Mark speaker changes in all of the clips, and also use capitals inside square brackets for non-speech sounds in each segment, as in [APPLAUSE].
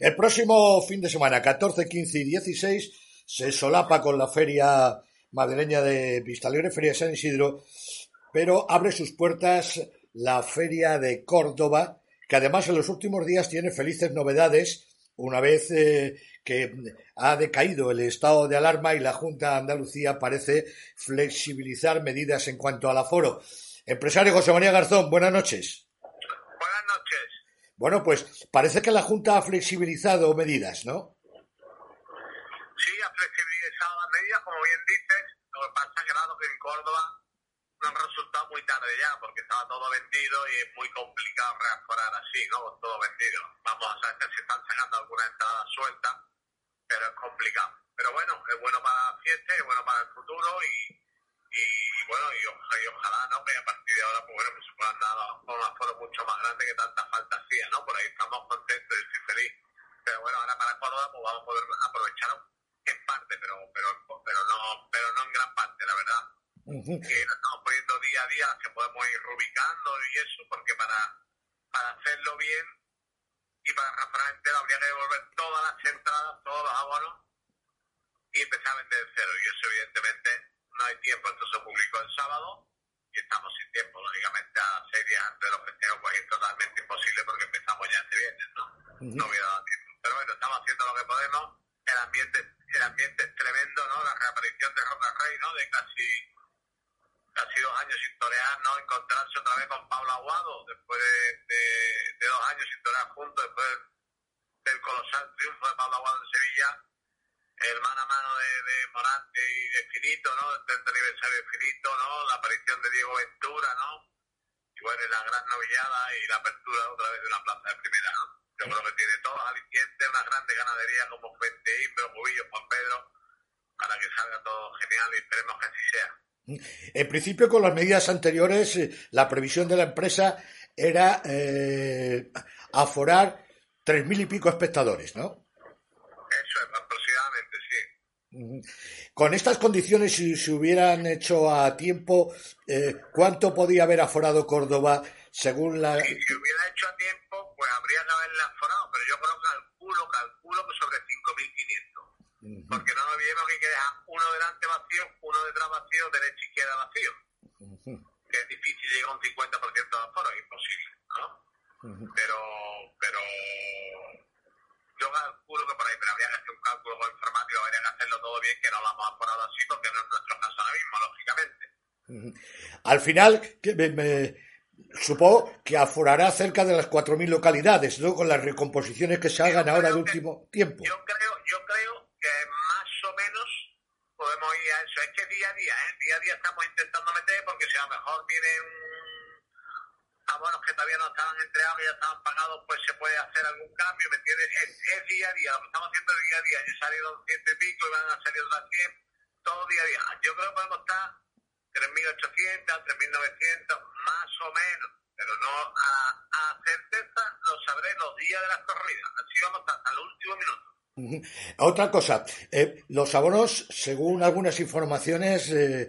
Speaker 1: El próximo fin de semana, 14, 15 y 16, se solapa con la feria madrileña de Pistalegre, Feria de San Isidro, pero abre sus puertas la Feria de Córdoba, que además en los últimos días tiene felices novedades, una vez eh, que ha decaído el estado de alarma y la Junta de Andalucía parece flexibilizar medidas en cuanto al aforo. Empresario José María Garzón, buenas noches. Bueno, pues parece que la Junta ha flexibilizado medidas, ¿no?
Speaker 2: Sí, ha flexibilizado las medidas, como bien dices. Lo que pasa es que, claro, que en Córdoba no han resultado muy tarde ya, porque estaba todo vendido y es muy complicado reaforar así, ¿no? Todo vendido. Vamos a saber se están sacando algunas entradas sueltas, pero es complicado. Pero bueno, es bueno para la fiesta, es bueno para el futuro y, y bueno, y, y, ojalá, ¿no? Que a partir de ahora, pues bueno, pues se puedan dar un aforo mucho más grande que tanta falta hacía, ¿no? Por ahí estamos contentos y estoy feliz. Pero bueno, ahora para Córdoba, pues vamos a poder aprovechar en parte, pero, pero, pero no, pero no en gran parte, la verdad. Uh-huh. Que lo estamos poniendo día a día, que podemos ir ubicando y eso, porque para, para hacerlo bien y para razonar entero habría que devolver todas las entradas, todos los abonos y empezar a vender cero. Y eso, evidentemente, no hay tiempo. Entonces se publicó el sábado y estamos sin tiempo, lógicamente, a seis días antes de los festejos, pues es totalmente imposible porque empezamos ya este viernes, ¿no? No hubiera dado tiempo. Pero bueno, estamos haciendo lo que podemos. El ambiente, el ambiente es tremendo, ¿no? La reaparición de Roca Rey, ¿no? De casi casi dos años sin torear, ¿no? Encontrarse otra vez con Pablo Aguado, después de, de, de dos años sin torear juntos, después del colosal triunfo de Pablo Aguado en Sevilla, el mano a mano de, de Morante y de Finito, ¿no? El 30 aniversario de Finito, ¿no? La aparición de Diego Ventura, ¿no? Y bueno, la gran novillada y la apertura otra vez de una plaza de primera, ¿no? Yo creo que tiene todos alicientes, una grande ganadería como Fuente Imbro, Cubillo, Juan Pedro, para que salga todo genial y esperemos que así sea.
Speaker 1: En principio, con las medidas anteriores, la previsión de la empresa era eh, aforar tres mil y pico espectadores, ¿no?
Speaker 2: Eso es.
Speaker 1: Con estas condiciones, si se hubieran hecho a tiempo, eh, ¿cuánto podía haber aforado Córdoba según la...?
Speaker 2: Si se hubiera hecho a tiempo, pues habría que haberle aforado, pero yo creo, calculo, calculo que sobre 5.500. Uh-huh. Porque no nos olvidemos que hay que dejar uno delante vacío, uno detrás vacío, derecha izquierda vacío. Uh-huh. Que es difícil llegar a un 50% de aforo, es imposible, ¿no? Uh-huh. Pero, pero yo calculo que por ahí, pero habría que hacer un cálculo con informático, habría que hacerlo todo bien, que no lo hemos aforado así, porque no es nuestro caso ahora mismo, lógicamente.
Speaker 1: Al final, que me, me, supongo que aforará cerca de las 4.000 localidades, ¿no? Con las recomposiciones que se hagan
Speaker 2: yo
Speaker 1: ahora de último tiempo.
Speaker 2: Yo creo, yo creo que más o menos podemos ir a eso. Es que día a día, ¿eh? día a día estamos intentando meter porque si a lo mejor vienen abonos que todavía no estaban entregados y ya estaban pagados, pues se puede hacer algún cambio, ¿me entiendes? Es, día a día, lo que estamos haciendo día a día. Ya salieron ciento y pico y van a salir otras 100, todo día a día. Yo creo que podemos estar 3.800, 3.900, más o menos, pero no a, a certeza lo sabré los días de las corridas. Así vamos hasta el último minuto.
Speaker 1: Otra cosa, eh, los abonos, según algunas informaciones, eh,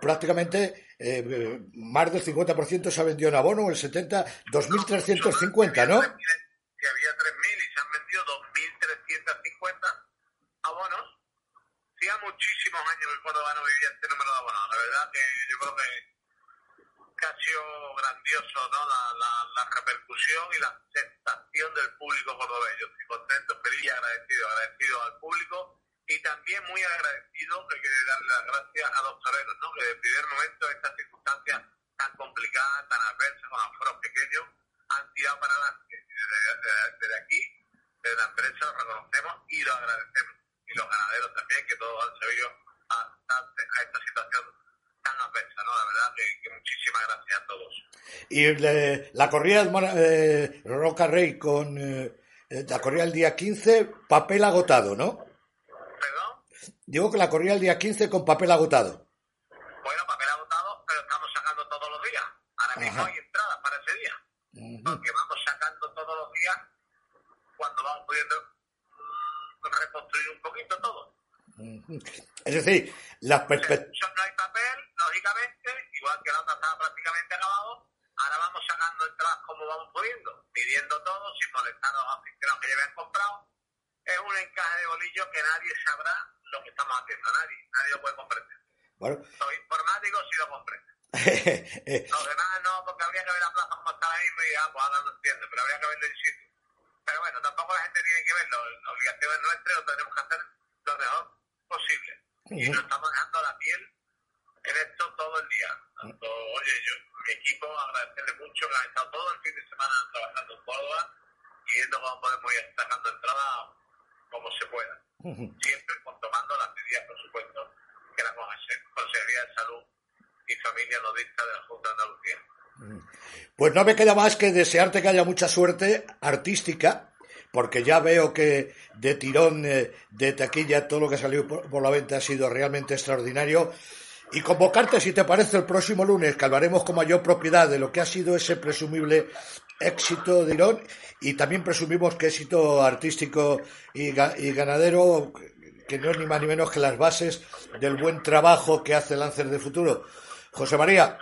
Speaker 1: prácticamente eh, más del 50% se ha vendido en abono, el 70, 2.350, ¿no?
Speaker 2: Que había 3.000 y se han vendido 2.350 abonos. Hacía muchísimos años que Córdoba no vivía este número de abonos. La verdad que yo creo que, ha sido grandioso ¿no? la, la, la repercusión y la aceptación del público cordobés. Yo estoy contento, feliz y agradecido, agradecido al público y también muy agradecido hay que darle las gracias a los toreros, ¿no? que desde el primer momento estas circunstancias tan complicadas, tan adversas, con aforos pequeños, han tirado para adelante. Desde, aquí, desde la empresa, lo reconocemos y lo agradecemos. Y los ganaderos también, que todos han sabido adaptarse a esta situación tan adversa, ¿no? La verdad que, muchísimas gracias a todos.
Speaker 1: Y le, la corrida de eh, Roca Rey con eh, la corrida el día 15, papel agotado, ¿no? Digo que la corrida el día 15 con papel agotado.
Speaker 2: Bueno, papel agotado, pero estamos sacando todos los días. Ahora mismo
Speaker 1: Ajá.
Speaker 2: hay entradas para ese día.
Speaker 1: Ujú.
Speaker 2: Porque vamos sacando todos los días cuando vamos pudiendo mm, reconstruir un poquito todo.
Speaker 1: Ujú. Es decir, las perspectivas.
Speaker 2: No hay papel, lógicamente, igual que la otra estaba prácticamente acabado, Ahora vamos sacando entradas como vamos pudiendo, pidiendo todo sin molestar a los aficionados que ya habían comprado. Es un encaje de bolillo que nadie sabrá lo que estamos haciendo, nadie, nadie lo puede comprender.
Speaker 1: Bueno.
Speaker 2: Los informáticos sí lo comprenden. [LAUGHS] los demás no, porque habría que ver la plaza como está ahí y ah, pues ahora no entiendo, pero habría que verlo en sitio. Pero bueno, tampoco la gente tiene que verlo, la obligación es nuestra y lo tenemos que hacer lo mejor posible. Y nos estamos dejando la piel en esto todo el día. Tanto, oye, yo, mi equipo, agradecerle mucho que han estado todo el fin de semana trabajando en Córdoba y viendo cómo podemos ir sacando entradas como se pueda. Siempre tomando las medidas, por supuesto, que la Consejería de Salud y Familia nos dicta de la Junta de Andalucía.
Speaker 1: Pues no me queda más que desearte que haya mucha suerte artística, porque ya veo que de tirón eh, de taquilla todo lo que ha salido por la venta ha sido realmente extraordinario y convocarte, si te parece, el próximo lunes, que hablaremos con mayor propiedad de lo que ha sido ese presumible éxito de Irón y también presumimos que éxito artístico y, ganadero, que no es ni más ni menos que las bases del buen trabajo que hace Lancer de Futuro. José María,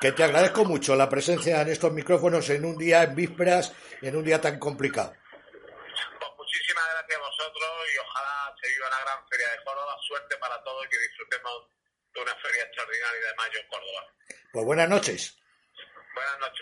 Speaker 1: que te agradezco mucho la presencia en estos micrófonos en un día, en vísperas, en un día tan complicado.
Speaker 2: Pues muchísimas gracias a vosotros y ojalá se viva la gran feria de Córdoba. Suerte para todos y que disfrutemos de una feria extraordinaria de mayo en Córdoba.
Speaker 1: Pues buenas noches.
Speaker 2: Buenas noches.